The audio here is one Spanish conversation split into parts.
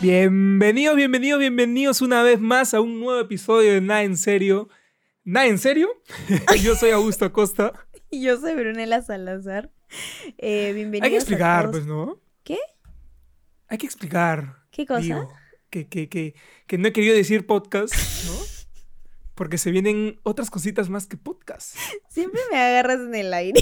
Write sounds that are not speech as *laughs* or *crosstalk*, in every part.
Bienvenidos, bienvenidos, bienvenidos una vez más a un nuevo episodio de Nada en Serio. ¿Nada en serio? *laughs* Yo soy Augusto Acosta. Y *laughs* yo soy Brunella Salazar. Eh, bienvenidos Hay que a explicar, todos. pues, ¿no? ¿Qué? Hay que explicar. ¿Qué cosa? digo, que, que, que, que no he querido decir podcast, ¿no? Porque se vienen otras cositas más que podcast. *laughs* Siempre me agarras en el aire.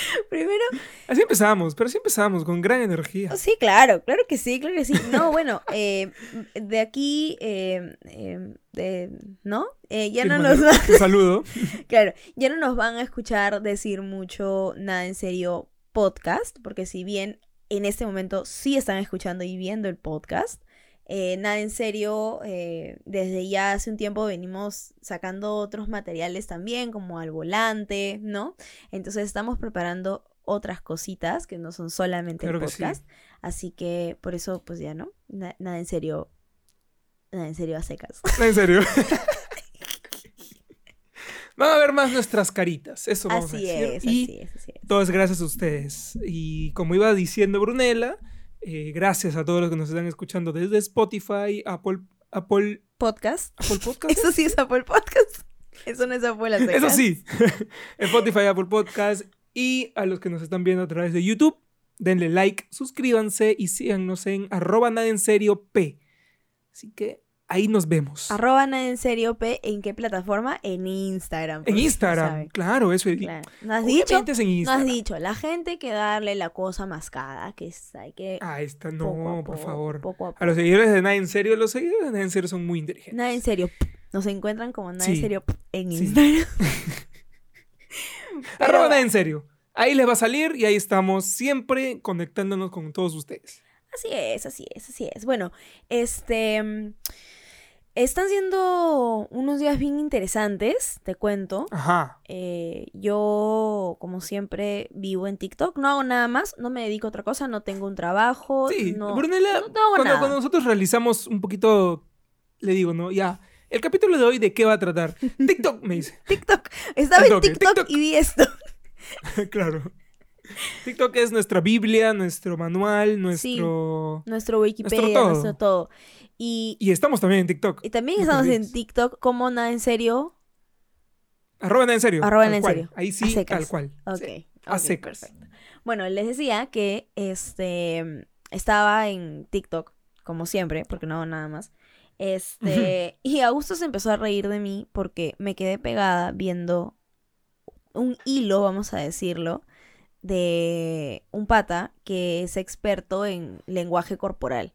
*laughs* Primero, Así empezamos, pero así empezamos, con gran energía. sí, claro, claro que sí, claro que sí. No, bueno, *laughs* eh, de aquí, eh, eh, de- ¿no? Eh, ya Sí, no nos va, Un saludo. *laughs* claro, ya no nos van a escuchar decir mucho nada en serio podcast, porque si bien en este momento sí están escuchando y viendo el podcast, eh, nada en serio, eh, desde ya hace un tiempo venimos sacando otros materiales también, como al volante, ¿no? Entonces estamos preparando otras cositas que no son solamente Claro el que sí. podcast. Así que por eso, pues ya, ¿no? Na- nada en serio. Nada en serio a secas. No, en serio. *laughs* Van a ver más nuestras caritas, eso vamos a decir. es, Y así es, así es. todo es gracias a ustedes. Y como iba diciendo Brunella, eh, gracias a todos los que nos están escuchando desde Spotify, Apple, Apple, Podcast. Apple Podcast. *laughs* Eso sí es Apple Podcast. Eso no es Apple a secas. Eso sí, *laughs* Spotify, Apple Podcast y a los que nos están viendo a través de YouTube, denle like, suscríbanse y síganos en arroba nada en serio P. Así que ahí nos vemos. Arroba nada en serio P. ¿En qué plataforma? En Instagram. en Instagram, claro, eso. Claro. ¿No has dicho? Es en No has Instagram. dicho. La gente que darle la cosa mascada, que es, hay que... Ah, esta no, por favor. Poco a A los seguidores de Nada en Serio, los seguidores de Nada en Serio son muy inteligentes. Nada en serio. Nos encuentran como nada en serio en Sí. Instagram. *laughs* Pero- Arroba Nada en Serio. Ahí les va a salir y ahí estamos siempre conectándonos con todos ustedes. Así es, así es, así es. Bueno, este. mm, Están siendo unos días bien interesantes, te cuento. Ajá. Eh, yo, como siempre, vivo en TikTok. No hago nada más, no me dedico a otra cosa, no tengo un trabajo. Sí, no, Brunella, no hago cuando, nada. cuando nosotros realizamos un poquito, le digo, ¿no? Ya, el capítulo de hoy, ¿de qué va a tratar? *laughs* TikTok, me dice. TikTok. Estaba en TikTok, TikTok. y vi esto. *laughs* claro. TikTok es nuestra Biblia, nuestro manual, nuestro... Nuestro Wikipedia, todo. nuestro todo. Y, Y estamos también en TikTok. y también No estamos en. TikTok como nada en serio. Arroba Nada en Serio. Arroba Nada en cual. Serio. Ahí sí, tal cual. Ok. Sí, a ok, secas. perfecto. Bueno, les decía que este estaba en TikTok, como siempre, porque no hago nada más. Este, *laughs* y Augusto se empezó a reír de mí porque me quedé pegada viendo un hilo, vamos a decirlo, de un pata que es experto en lenguaje corporal.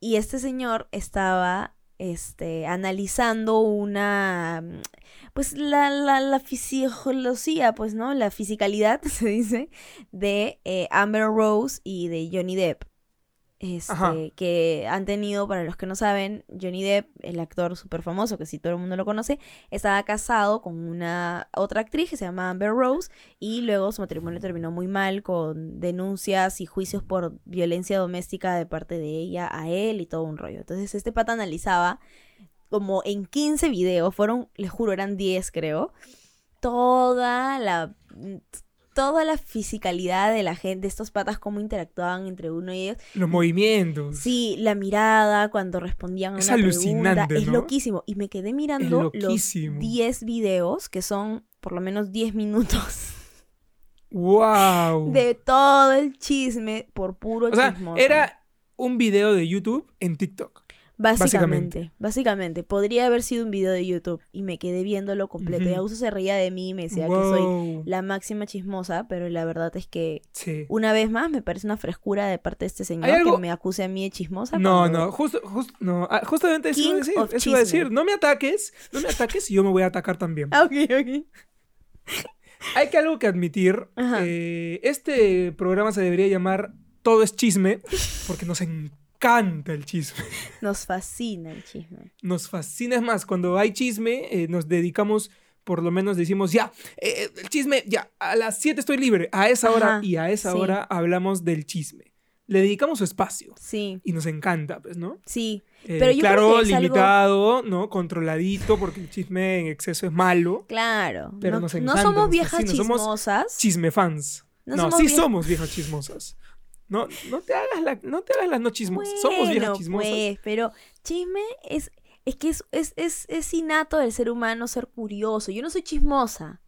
Y este señor estaba este, analizando una, mm, pues la, la, la fisiología, pues, ¿no? La fisicalidad, *laughs* se dice, de eh, Amber Rose y de Johnny Depp. Este, que han tenido, para los que no saben, Johnny Depp, el actor súper famoso, que si todo el mundo lo conoce, estaba casado con una otra actriz que se llama Amber Rose y luego su matrimonio terminó muy mal con denuncias y juicios por violencia doméstica de parte de ella a él y todo un rollo. Entonces este pata analizaba como en 15 videos, fueron, les juro, eran 10 creo, toda la toda la fisicalidad de la gente, estos patas, cómo interactuaban entre uno y ellos. Los movimientos. Sí, la mirada cuando respondían a Es una alucinante, pregunta. Es loquísimo. Y me quedé mirando los loquísimo. 10 videos, que son por lo menos 10 minutos, ¡Wow! *laughs* de todo el chisme por puro o sea, chismoso. era un video de YouTube en TikTok. Básicamente, básicamente, Podría haber sido un video de YouTube y me quedé viéndolo completo. Y Ujú. Augusto se reía de mí y me decía que soy la máxima chismosa, pero la verdad es que Sí. una vez más me parece una frescura de parte de este señor algo- que me acuse a mí de chismosa. No, no, justo, justo, no, ah, justamente eso iba decir. Eso iba a decir. No me ataques, no me ataques y yo me voy a atacar también. Ah, ok, ok. Hay que algo que admitir. Eh, este programa se debería llamar Todo es chisme, porque nos encanta el chisme. *laughs* Nos fascina el chisme. Nos fascina. Es más, cuando hay chisme, eh, nos dedicamos, por lo menos decimos, ya, eh, el chisme, ya, a las 7 estoy libre. A esa hora y a esa sí. hora hablamos del chisme. Le dedicamos su espacio. Sí, Y nos encanta, pues, ¿no? sí. Eh, Pero yo creo claro, que es algo- limitado, ¿no? Controladito, porque el chisme en exceso es malo. Claro. Pero no, nos no encanta, somos nos viejas fascina, somos chismosas. Chisme fans. No No, somos sí vie- somos viejas chismosas. No, no te hagas la, no te hagas las no chismosas. Somos viejas chismosas. pues, pero chisme es, es que es, es, es, es innato del ser humano ser curioso. Yo no soy chismosa.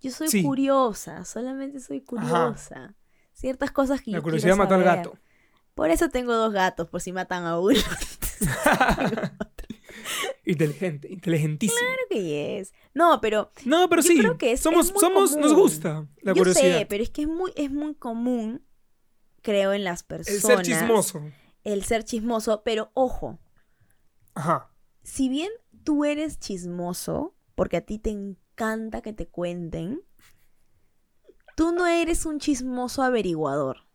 Yo soy Sí. curiosa, solamente soy curiosa. Ciertas cosas que La yo curiosidad quiero mató al saber. gato. Por eso tengo dos gatos, por si matan a uno. *laughs* Inteligente, inteligentísimo. Claro que es. No, pero No, pero Yo sí. creo que es- somos, es somos, nos gusta la yo curiosidad. sé, pero es que es muy, es muy común, creo, en las El personas. ser chismoso. El ser chismoso, pero ojo, Ajá. si bien tú eres chismoso, porque a ti te encanta que te cuenten, tú no eres un chismoso averiguador.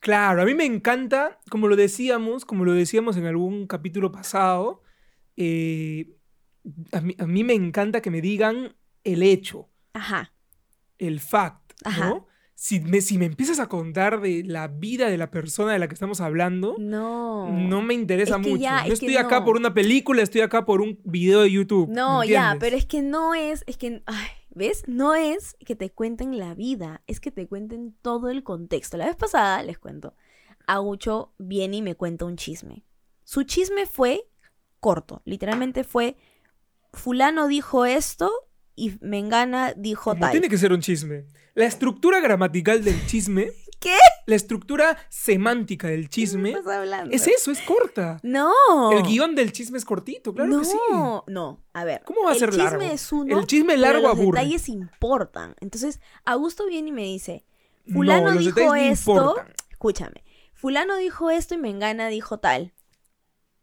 Claro, a mí me encanta, como lo decíamos, como lo decíamos en algún capítulo pasado, eh, a, mí, a mí me encanta que me digan el hecho, Ajá. el fact, Ajá. ¿no? Si me, si me empiezas a contar de la vida de la persona de la que estamos hablando, No. no me interesa Es que mucho. ya, Yo es estoy acá no. por una película, estoy acá por un video de YouTube. No, ¿me ya, pero es que no es, es que, ay, ¿ves? No es que te cuenten la vida, es que te cuenten todo el contexto. La vez pasada, les cuento, Agucho viene y me cuenta un chisme. Su chisme fue corto, literalmente fue, fulano dijo esto y Mengana dijo Como tal. tiene que ser un chisme. La estructura gramatical del chisme, *laughs* ¿Qué? la estructura semántica del ¿Qué chisme, me estás hablando? es eso, es corta. No. El guion del chisme es cortito, claro no, que sí. no, a ver. ¿Cómo va a el ser chisme largo? es uno, El chisme pero largo los aburre. detalles importan. Entonces, Augusto viene y me dice, No, fulano los dijo no esto, importan. escúchame, fulano dijo esto y Mengana dijo tal.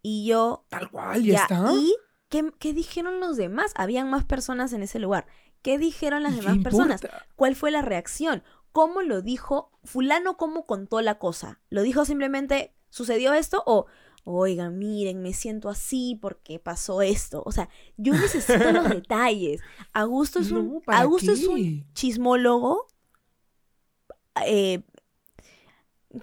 Y yo, Tal cual, ya, está. ¿y qué, qué dijeron los demás? Habían más personas en ese lugar. ¿Qué dijeron las ¿Y qué demás personas? ¿Cuál fue la reacción? ¿Cómo lo dijo? Fulano, ¿cómo contó la cosa? ¿Lo dijo simplemente, sucedió esto? O, oigan, miren, me siento así porque pasó esto. O sea, yo necesito los *laughs* detalles. Augusto es un, No, ¿para Augusto es un chismólogo. eh,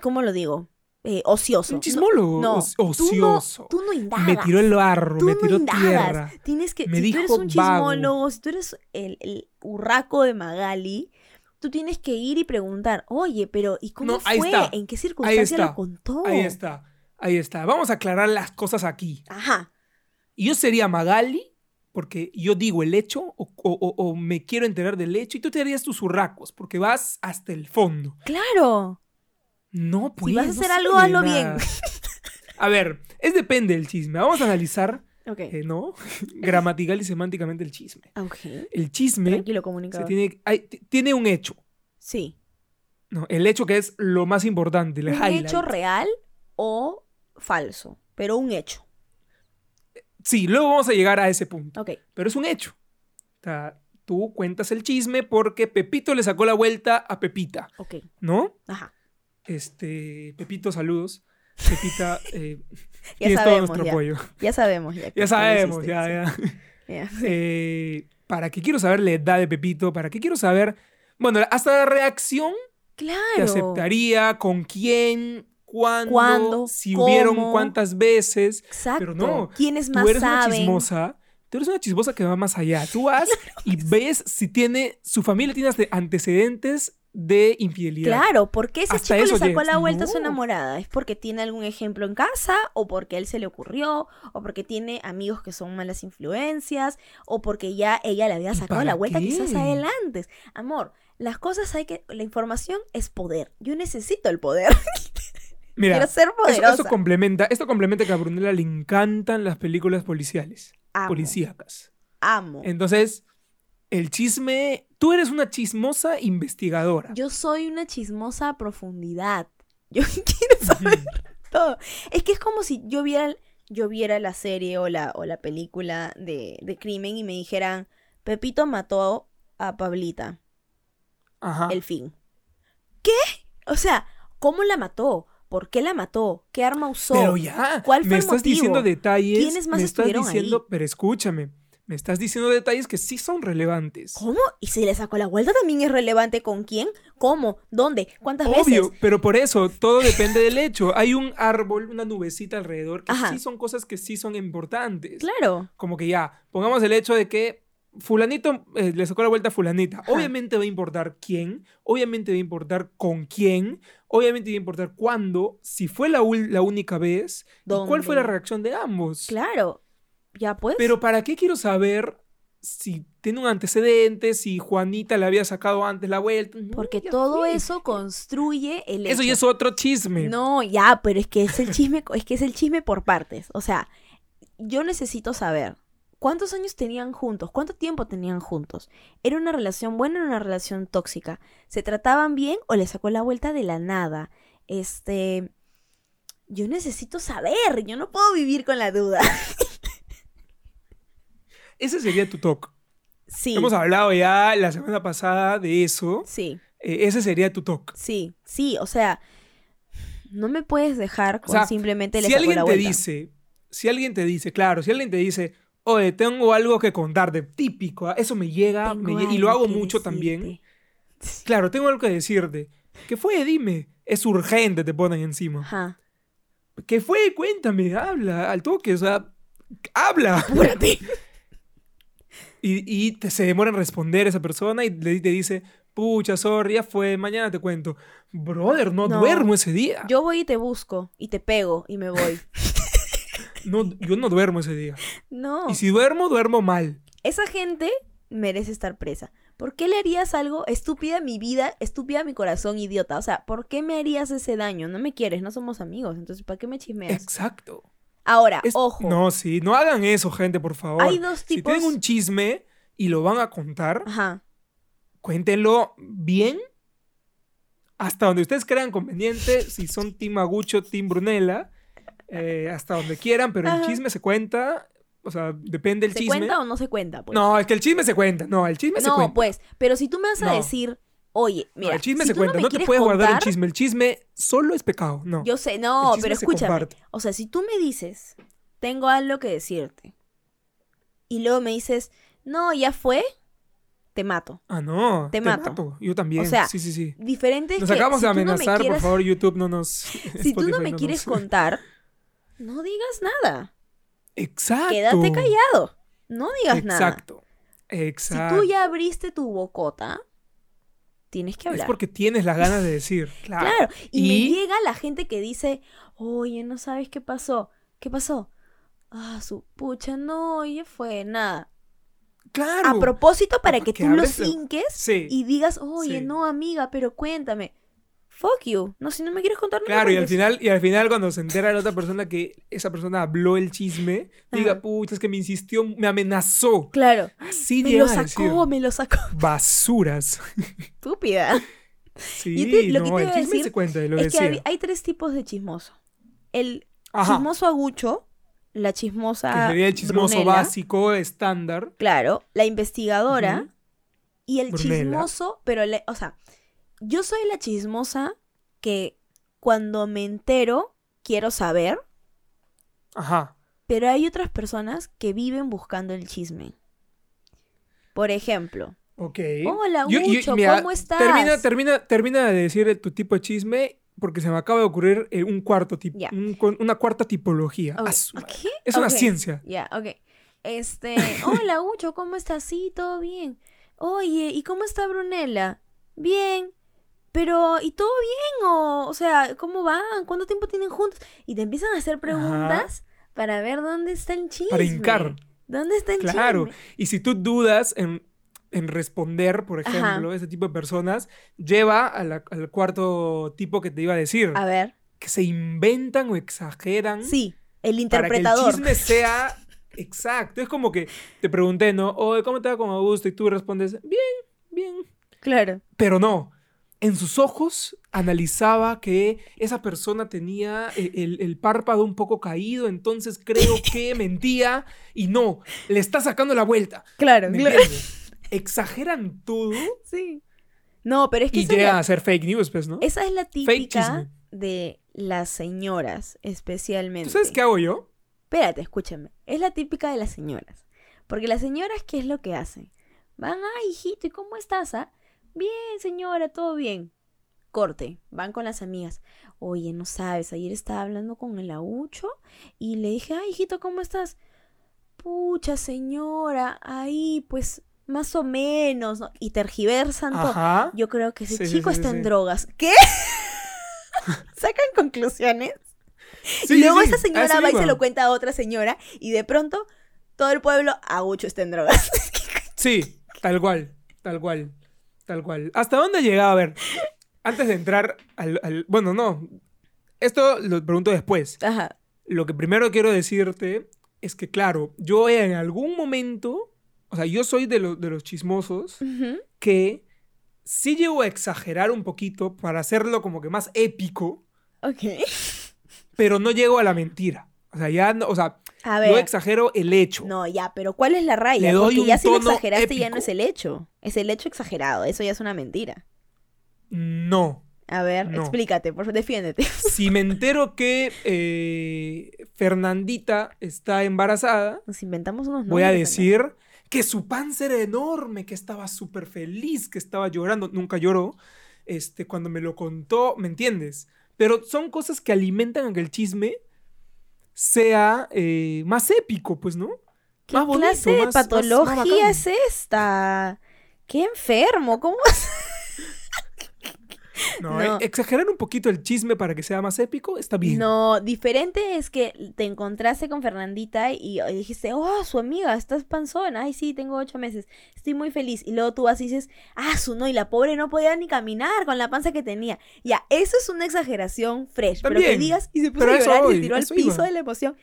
¿Cómo lo digo? Eh, ocioso. Un chismólogo. No, tú no- ocioso. Tú no, indagas. me tiró el barro, Tú me tiró tierra. Tienes que, Me si tú eres un vago. chismólogo, si tú eres el, el urraco de Magali, tú tienes que ir y preguntar, oye, pero ¿y cómo ahí fue? está. ¿En qué circunstancia lo contó? Ahí está, ahí está. Vamos a aclarar las cosas aquí. Ajá. Y yo sería Magali, porque yo digo el hecho, o, o- o- o me quiero enterar del hecho, y tú te harías tus urracos, porque vas hasta el fondo. Claro. No, pues. vas a hacer algo, hazlo nada. *laughs* A ver, es depende del chisme. Vamos a analizar, Ok. eh, ¿no? *laughs* Gramatical y semánticamente el chisme. Ok. El chisme Tranquilo, se comunicador. tiene, hay- t- tiene un hecho. Sí. ¿no? El hecho que es lo más importante, el Un highlight. hecho real o falso, pero un hecho. Sí, luego vamos a llegar a ese punto. Ok. Pero es un hecho. O sea, tú cuentas el chisme porque Pepito le sacó la vuelta a Pepita, Ok. ¿no? Ajá. Este, Pepito, saludos. Pepita, eh, *laughs* Ya tienes todo sabemos, nuestro ya. apoyo. Ya sabemos. Ya, Ya sabemos, ya, *laughs* sí. ya. Eh, ¿Para qué quiero saber la edad de Pepito? ¿Para qué quiero saber? Bueno, hasta la reacción te Claro. aceptaría, con quién, cuándo, ¿Cuándo? si hubieron ¿Cómo? cuántas veces. Exacto. Pero no, ¿Quiénes Tú más eres una chismosa. Tú eres una chismosa que va más allá. Tú vas *laughs* y ves si tiene, su familia tiene ante- antecedentes de infidelidad. Claro, ¿por qué ese Hasta chico le eso sacó la vuelta a su enamorada? ¿Es porque tiene algún ejemplo en casa? ¿O porque a él se le ocurrió? ¿O porque tiene amigos que son malas influencias? ¿O porque ya ella le había ¿Y sacado la vuelta qué? quizás a él antes? Amor, las cosas hay que... La información es poder. Yo necesito el poder. *laughs* Mira, Quiero ser eso, poderosa. esto complementa, esto complementa que a Brunella le encantan las películas policiales, Amo. policíacas. Amo. Entonces, el chisme, tú eres una chismosa investigadora. Yo soy una chismosa a profundidad. *laughs* Yo quiero saber *laughs* todo. Es que es como si yo viera, yo viera la serie o la, o la película de, de crimen y me dijeran, Pepito mató a Pablita. Ajá. El fin. ¿Qué? O sea, ¿cómo la mató? ¿Por qué la mató? ¿Qué arma usó? Pero ya, ¿Cuál fue me el estás motivo? diciendo detalles. ¿Quiénes más me estás estuvieron diciendo, ahí? pero escúchame, me estás diciendo detalles que sí son relevantes. ¿Cómo? ¿Y si le sacó la vuelta también es relevante con quién? ¿Cómo? ¿Dónde? ¿Cuántas Obvio, veces? pero por eso todo depende del hecho. Hay un árbol, una nubecita alrededor que Ajá. sí son cosas que sí son importantes. Claro. Como que ya, pongamos el hecho de que fulanito eh, le sacó la vuelta a fulanita. Ajá. Obviamente va a importar quién, obviamente va a importar con quién, obviamente va a importar cuándo, si fue la, única vez y cuál fue la reacción de ambos. Claro. Ya pues. Pero ¿para qué quiero saber si tiene un antecedente, si Juanita le había sacado antes la vuelta? No, Porque todo fue. eso construye el Eso ya es otro chisme. No, ya, pero es que es el chisme, es que es el chisme por partes. O sea, yo necesito saber cuántos años tenían juntos, cuánto tiempo tenían juntos. ¿Era una relación buena o una relación tóxica? ¿Se trataban bien o le sacó la vuelta de la nada? Este, yo necesito saber, yo no puedo vivir con la duda. *laughs* Ese sería tu talk. Sí. Hemos hablado ya la semana pasada de eso. Sí, Eh, ese sería tu talk. sí, sí, o sea, no me puedes dejar con sea, simplemente le Si alguien la te vuelta. dice, si alguien te dice, claro, si alguien te dice, oye, tengo algo que contarte, típico, ¿ah? eso me llega, me y lo hago mucho también. *laughs* Claro, tengo algo que decirte. ¿Qué fue? Dime. Es urgente, te ponen encima. Ajá. ¿Qué fue? Cuéntame, habla, al toque, o sea, habla. Apúrate. *laughs* Y, y te, se demora en responder esa persona y le, te dice, pucha, sorry, ya fue, mañana te cuento. Brother, no, No. duermo ese día. Yo voy y te busco y te pego y me voy. *laughs* No, yo no duermo ese día. No. Y si duermo, duermo mal. Esa gente merece estar presa. ¿Por qué le harías algo estúpida a mi vida, estúpida a mi corazón, idiota? O sea, ¿por qué me harías ese daño? No me quieres, no somos amigos. Entonces, ¿para qué me chismeas? Exacto. Ahora, Es- ojo. No, sí, no hagan eso, gente, por favor. Hay dos Si tipos. tienen un chisme y lo van a contar, Ajá. cuéntenlo bien. Hasta donde ustedes crean conveniente, si son Team Agucho, Team Brunella, eh, hasta donde quieran, pero el chisme se cuenta. O sea, depende del ¿Se chisme. cuenta o no se cuenta? Pues? No, es que el chisme se cuenta. No, el chisme se No, cuenta. pues. Pero si tú me vas a No. decir, oye, No, mira, el chisme si se cuenta. no, te puedes guardar contar, chisme. El chisme solo es pecado. No. Yo sé, no, El pero escúchame. O sea, si tú me dices, tengo algo que decirte, y luego me dices, no, ya fue, te mato. Ah, no. Te mato. Yo también. O sea, sí, sí, sí. Diferente Nos acabamos si de amenazar, quieres- por favor, YouTube, no nos. *laughs* *laughs* Si tú no me quieres nos- *laughs* contar, no digas nada. Exacto. Quédate callado. No digas nada. Exacto. Si Exacto. tú ya abriste tu bocota, tienes que Es hablar. porque tienes las ganas de decir. *laughs* Claro. Claro. Y, Y- me llega la gente que dice, oye, no sabes qué pasó. ¿Qué pasó? Ah, su pucha, no, ya fue, nada. Claro. A propósito, para que que tú lo Sí. y digas, oye, Sí. no, amiga, pero cuéntame. Fuck you. No, si no me quieres contar, no me Claro, y al final, y al final cuando se entera la otra persona que esa persona habló el chisme, diga, pucha, es que me insistió, me amenazó. Claro. Así Me lo sacó, decir. me lo sacó. *laughs* Basuras. Estúpida. Sí, te- lo que no, te el chisme decir se cuenta, lo es que decía. hay, hay tres tipos de chismoso. El Ajá, chismoso agucho, la chismosa. que sería el chismoso básico, estándar. Claro, la investigadora y el chismoso, pero, le- o sea, yo soy la chismosa que cuando me entero quiero saber, Ajá. pero hay otras personas que viven buscando el chisme. Por ejemplo, Ok. hola Yo- mira, ¿cómo estás? Termina, termina, termina de decir tu tipo de chisme porque se me acaba de ocurrir eh, un cuarto tipo, un- una cuarta tipología. Ok, A su madre. ¿qué? Es una ciencia. Ya, ok. Este, *laughs* hola Gucho, ¿cómo estás? Sí, todo bien. Oye, ¿y cómo está Brunella? Bien. Pero, ¿y todo bien? O, o sea, ¿cómo van? ¿Cuánto tiempo tienen juntos? Y te empiezan a hacer preguntas para ver dónde está el chisme. Para hincar. ¿Dónde está el Claro. chisme? Y si tú dudas en, en responder, por Ajá. ejemplo, ese tipo de personas, lleva a la- al cuarto tipo que te iba a decir. A ver. Que se inventan o exageran Sí, el para interpretador. que el chisme sea exacto. Es como que te pregunté, ¿no? Oye, ¿cómo te va con Augusto? Y tú respondes, bien, bien. Claro. Pero no. En sus ojos analizaba que esa persona tenía e- el, el párpado un poco caído, entonces creo *laughs* que mentía y no, le está sacando la vuelta. Claro, ¿Me claro. entiendes? Exageran todo Sí. No, pero es que y la- a ser fake news, pues, ¿no? esa es la típica de las señoras, especialmente. ¿Tú sabes qué hago yo? Espérate, escúchame. Es la típica de las señoras. Porque las señoras, ¿qué es lo que hacen? Van, ay, hijito, ¿y cómo estás? ah? Bien, señora, todo bien. Corte, van con las amigas. Oye, no sabes, ayer estaba hablando con el aucho y le dije, ay, hijito, ¿cómo estás? pucha señora, ahí pues más o menos, ¿no? y tergiversan todo. Ajá. Yo creo que ese Sí, chico sí, sí, está en drogas. ¿Qué? *laughs* Sacan conclusiones. Y luego esa señora va y se lo cuenta a otra señora y de pronto todo el pueblo, Agucho está en drogas. *laughs* Sí, tal cual, tal cual, tal cual. ¿Hasta dónde llegaba? A ver, antes de entrar al, al- Bueno, no. Esto lo pregunto después. Ajá. Lo que primero quiero decirte es que, claro, yo en algún momento... O sea, yo soy de, lo- de los chismosos que sí llego a exagerar un poquito para hacerlo como que más épico, Ok. pero no llego a la mentira. O sea, ya no... O sea, A ver. exagero el hecho. No, ya, pero ¿cuál es la raya? Le doy Porque un ya si lo exageraste ya no es el hecho. Es el hecho exagerado. Eso ya es una mentira. No. A ver, No. explícate, por favor, defiéndete. *laughs* Si me entero que eh, Fernandita está embarazada, Nos inventamos unos voy a nombres, decir que su panza era enorme, que estaba súper feliz, que estaba llorando. Nunca lloró. Este, cuando me lo contó, ¿me entiendes? Pero son cosas que alimentan el chisme sea eh, más épico, pues, ¿no? ¿Qué más bonito, clase de más- más- más patología es esta? Qué enfermo, ¿cómo? *laughs* No, No. eh, exagerar un poquito el chisme para que sea más épico está bien. No, diferente es que te encontraste con Fernandita y y dijiste, oh, su amiga, estás panzona, ay, sí, tengo ocho meses, estoy muy feliz. Y luego tú vas y dices, ah, su no, y la pobre no podía ni caminar con la panza que tenía. Ya, eso es una exageración fresh, pero que digas y se puso pero a y se tiró al piso iba. de la emoción.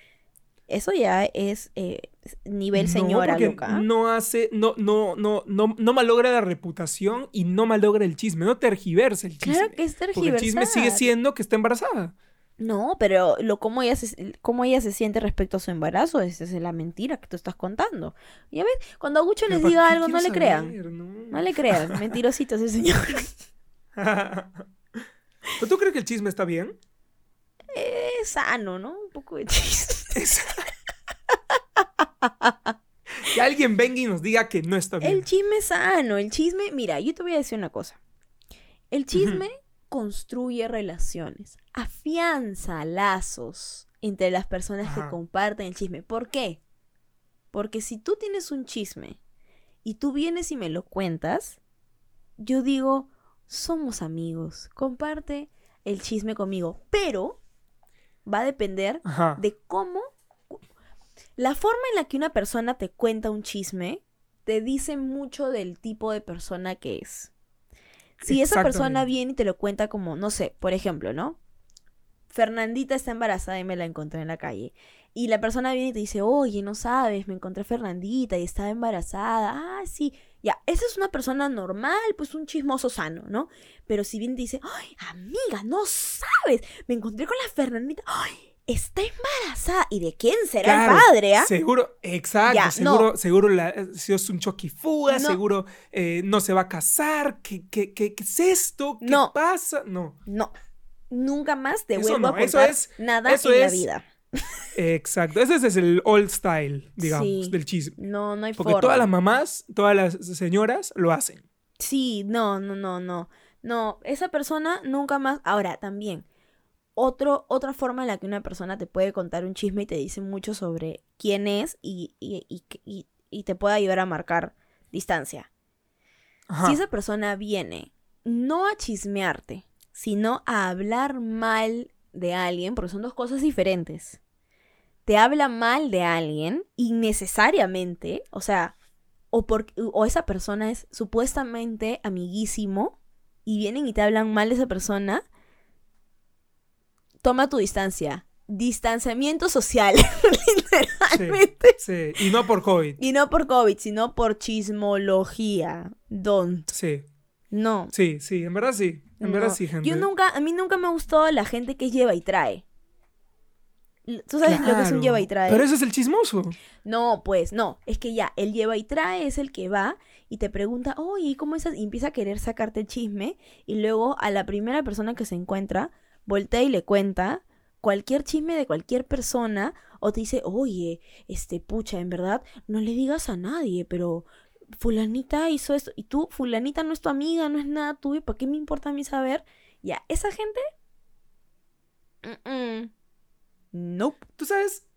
Eso ya es eh, nivel No, señora porque loca. No hace, no, no, no, no, no malogra la reputación y no malogra el chisme, no tergiversa el chisme. Claro que es porque el chisme sigue tergiversar. siendo que está embarazada. No, pero lo cómo ella se, cómo ella se siente respecto a su embarazo, esa es la mentira que tú estás contando. Ya ves, cuando Agucho les Pero ¿para diga algo, no le crean. No. No le crean, *laughs* mentirosito ese señor. *laughs* ¿Pero tú crees que el chisme está bien? Es sano, ¿no? Un poco de chiste. *laughs* Que alguien venga y nos diga que no está bien. El chisme es sano, el chisme, mira, yo te voy a decir una cosa. El chisme construye relaciones, afianza lazos entre las personas que comparten el chisme. ¿Por qué? Porque si tú tienes un chisme y tú vienes y me lo cuentas, yo digo, somos amigos, comparte el chisme conmigo, pero va a depender Ajá. de cómo la forma en la que una persona te cuenta un chisme te dice mucho del tipo de persona que es. Si esa persona viene y te lo cuenta como, no sé, por ejemplo, ¿no? Fernandita está embarazada y me la encontré en la calle. Y la persona viene y te dice, oye, no sabes, me encontré a Fernandita y estaba embarazada. Ah, sí. Ya, esa es una persona normal, pues un chismoso sano, ¿no? Pero si te dice, ay, amiga, no sabes, me encontré con la Fernandita. Ay, está embarazada. ¿Y de quién será Claro, el padre, ah? Seguro, exacto, Ya, seguro, seguro la, si es un choque y fuga, No. seguro eh, no se va a casar, ¿qué, qué, qué, qué es esto? ¿Qué No. pasa? No, No. Nunca más te Eso vuelvo no, a eso contar es- nada eso en la vida. Exacto, ese es el old style, digamos, Sí. del chisme. No, no hay Porque forma. todas las mamás, todas las señoras lo hacen. Sí, no, no, no, no. No, esa persona nunca más. Ahora, también, otro, otra forma en la que una persona te puede contar un chisme y te dice mucho sobre quién es y, y, y, y- y te puede ayudar a marcar distancia. Ajá. Si esa persona viene no a chismearte, sino a hablar mal de alguien, porque son dos cosas diferentes. Te habla mal de alguien innecesariamente, o sea, o, por, o esa persona es supuestamente amiguísimo y vienen y te hablan mal de esa persona, toma tu distancia. Distanciamiento social, *laughs* literalmente. Sí, y no por COVID. Y no por COVID, sino por chismología. Don't. Sí, No. sí, sí, en verdad sí. En verdad sí, gente. Yo nunca, a mí nunca me gustó la gente que lleva y trae. ¿Tú sabes lo que es un lleva y trae? Pero ese es el chismoso. No, pues no, es que ya, el lleva y trae es el que va y te pregunta, oye, ¿y ¿cómo estás? Y empieza a querer sacarte el chisme y luego a la primera persona que se encuentra, voltea y le cuenta cualquier chisme de cualquier persona o te dice, oye, este, pucha, en verdad, no le digas a nadie, pero fulanita hizo esto y tú, fulanita no es tu amiga, no es nada tuyo, ¿para qué me importa a mí saber? Ya, esa gente... mm, mm, Nope. Tú sabes,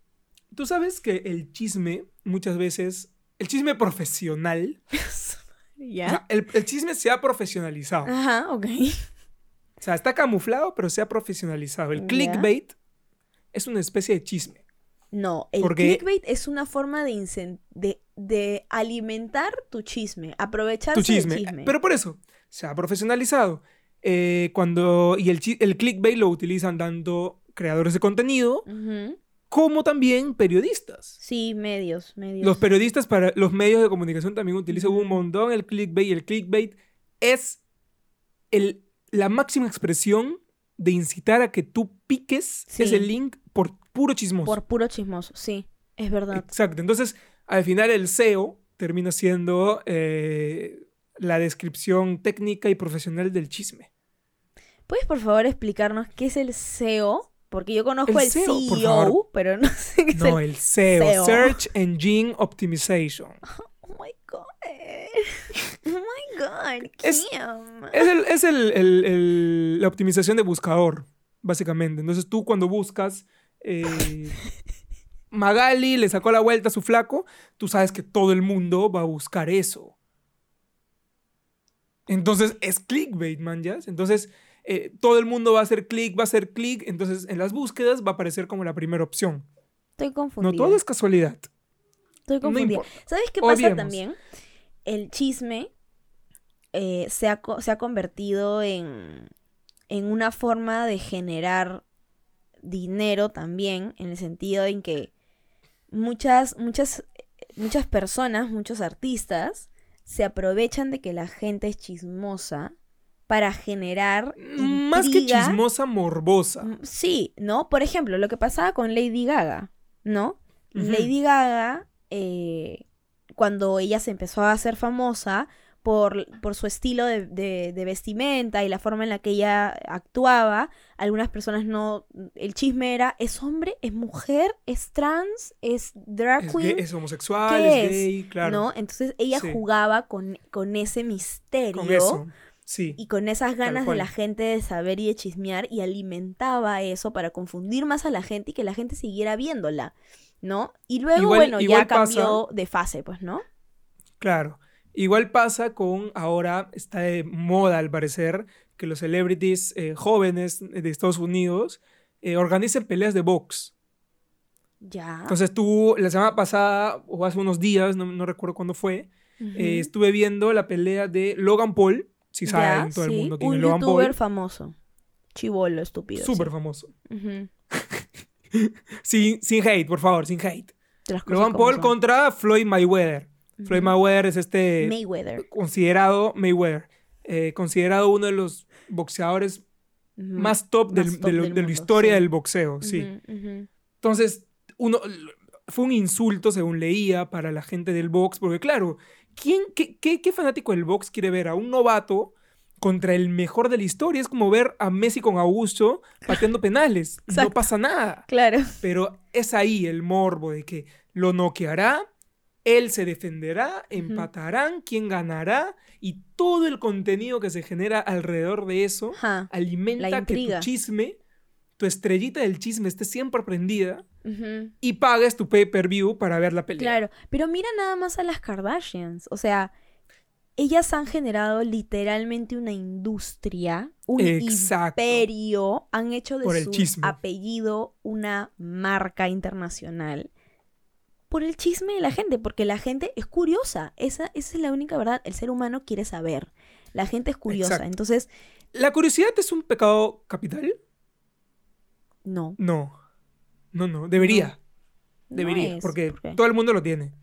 Tú sabes que el chisme, muchas veces, el chisme profesional, *laughs* o ¿Ya? sea, el, el chisme se ha profesionalizado. Ajá, ok. O sea, está camuflado, pero se ha profesionalizado. El Ya. clickbait es una especie de chisme. No, el Porque- clickbait es una forma de, de, de alimentar tu chisme, aprovecharse tu chisme. del chisme. Pero por eso, se ha profesionalizado. Eh, cuando, y el, el clickbait lo utilizan tanto creadores de contenido como también periodistas. Sí, medios, medios. Los periodistas para los medios de comunicación también utilizan un montón el clickbait y el clickbait es el, la máxima expresión de incitar a que tú piques Sí. ese link por puro chismoso. Por puro chismoso, sí, es verdad. Exacto. Entonces, al final el SEO termina siendo eh, la descripción técnica y profesional del chisme. ¿Puedes por favor explicarnos qué es el SEO? Porque yo conozco El CEO, favor. pero no sé qué es No, el... el SEO. Search Engine Optimization. *laughs* Oh my god. Oh my god, Es- Kim. Es, el- es el- el- el- la optimización de buscador, básicamente. Entonces tú cuando buscas eh, *laughs* Magali le sacó la vuelta a su flaco, tú sabes que todo el mundo va a buscar eso. Entonces es clickbait, man. Entonces eh, todo el mundo va a hacer click, va a hacer click, entonces en las búsquedas va a aparecer como la primera opción. Estoy confundida. No todo es casualidad. Estoy confundida. ¿Sabes qué pasa Obviemos. también? El chisme eh, se, ha, co- se ha convertido en, en una forma de generar dinero también, en el sentido en que muchas, muchas, muchas personas, muchos artistas, se aprovechan de que la gente es chismosa para generar Más que chismosa, morbosa. Mm, Sí, ¿no? Por ejemplo, lo que pasaba con Lady Gaga, ¿no? Lady Gaga, eh, cuando ella se empezó a hacer famosa por, por su estilo de, de- de vestimenta y la forma en la que ella actuaba, algunas personas no... El chisme era, ¿es hombre? ¿Es mujer? ¿Es trans? ¿Es drag Es, queen? gay- es homosexual, ¿Qué es es? gay, claro. ¿No? Entonces ella Sí. jugaba con, con ese misterio Con eso. Sí. y con esas ganas de la gente de saber y de chismear y alimentaba eso para confundir más a la gente y que la gente siguiera viéndola, ¿no? Y luego, Igual- bueno, igual ya cambió de fase, pues, ¿no? Claro. Igual pasa con ahora, está de moda al parecer, que los celebrities eh, jóvenes de Estados Unidos eh, organicen peleas de box. Ya. Entonces tú, la semana pasada, o hace unos días, no, no recuerdo cuándo fue, eh, estuve viendo la pelea de Logan Paul, si saben todo el mundo quién Un Logan youtuber Paul, famoso. Chivolo, estúpido. súper sí. famoso. *laughs* Sin, sin hate, por favor, sin hate. Logan Paul son. contra Floyd Mayweather. Floyd. Mayweather es este... Mayweather. considerado Mayweather, eh, considerado uno de los boxeadores más top, del- Más de, top lo- del de la historia del boxeo, sí. Entonces, uno fue un insulto, según leía, para la gente del box, porque claro, ¿quién, qué, qué- qué fanático del box quiere ver a un novato contra el mejor de la historia? Es como ver a Messi con Augusto pateando *laughs* penales. No pasa nada. Claro. Pero es ahí el morbo de que lo noqueará, él se defenderá, empatarán, quién ganará y todo el contenido que se genera alrededor de eso alimenta que tu chisme, tu estrellita del chisme esté siempre prendida y pagues tu pay-per-view para ver la pelea. Claro, pero mira nada más a las Kardashians. O sea, ellas han generado literalmente una industria, un Exacto. imperio, han hecho de Por su apellido una marca internacional. Por el chisme de la gente, porque la gente es curiosa. Esa, esa es la única verdad. El ser humano quiere saber. La gente es curiosa. Exacto. Entonces, ¿La curiosidad es un pecado capital? No. No. No, no. Debería. no Debería. es, porque todo el mundo lo tiene.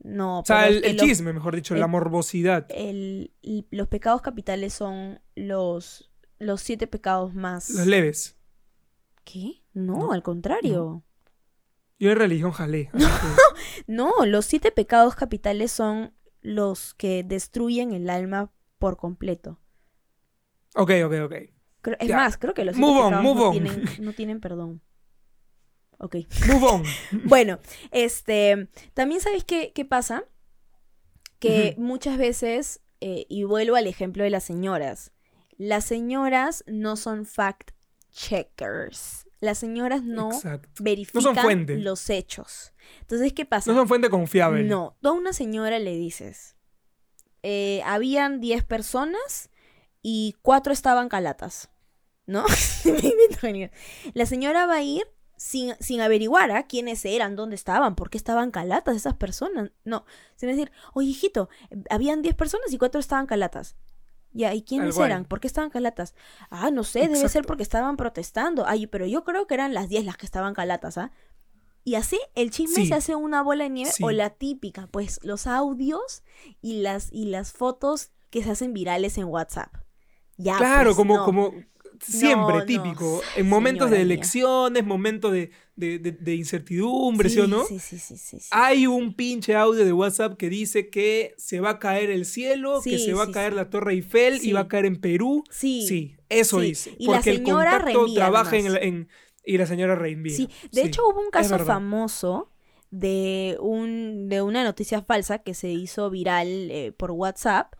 No, O sea, el, los- chisme, mejor dicho, la morbosidad. el- los pecados capitales son los, los siete pecados más... Los leves. ¿Qué? No, No, al contrario. Yo de religión jalé. *laughs* que- No, los siete pecados capitales son los que destruyen el alma por completo. ok, ok, ok. Es Ya. más, creo que los Move on, move no, on. Tienen, no tienen perdón. Ok. Move on. *laughs* Bueno, este, también sabes qué, qué pasa? Que muchas veces, eh, y vuelvo al ejemplo de las señoras, las señoras no son fact checkers. las señoras no Exacto. No verifican son fuente. los hechos. Entonces, ¿qué pasa? No son fuente confiable. No, tú a una señora le dices, eh, habían 10 personas y 4 estaban calatas, ¿no? *laughs* La señora va a ir sin, sin averiguar a quiénes eran, dónde estaban, por qué estaban calatas esas personas. No, sin decir, oye, hijito, habían 10 personas y 4 estaban calatas. Ya, ¿y quiénes eran? ¿Por qué estaban calatas? Ah, no sé, debe ser porque estaban protestando. Ay, pero yo creo que eran las 10 las que estaban calatas, ¿ah? Y así el chisme Sí. se hace una bola de nieve Sí. o la típica, pues los audios y las, y las fotos que se hacen virales en WhatsApp. Ya, Claro, pues, como, no. como siempre, No, no, típico. En momentos señora de mía. elecciones, momentos de, de, de- de incertidumbre, ¿sí, o no? Sí, sí, sí, sí. Hay un pinche audio de WhatsApp que dice que se va a caer el cielo, que se va a caer la Torre Eiffel y va a caer en Perú. Sí. Sí, eso dice. Y la porque señora el contacto reenvía trabaja en, la- en- y la señora reenvía. Sí, de hecho hubo un caso famoso de un de una noticia falsa que se hizo viral eh, por WhatsApp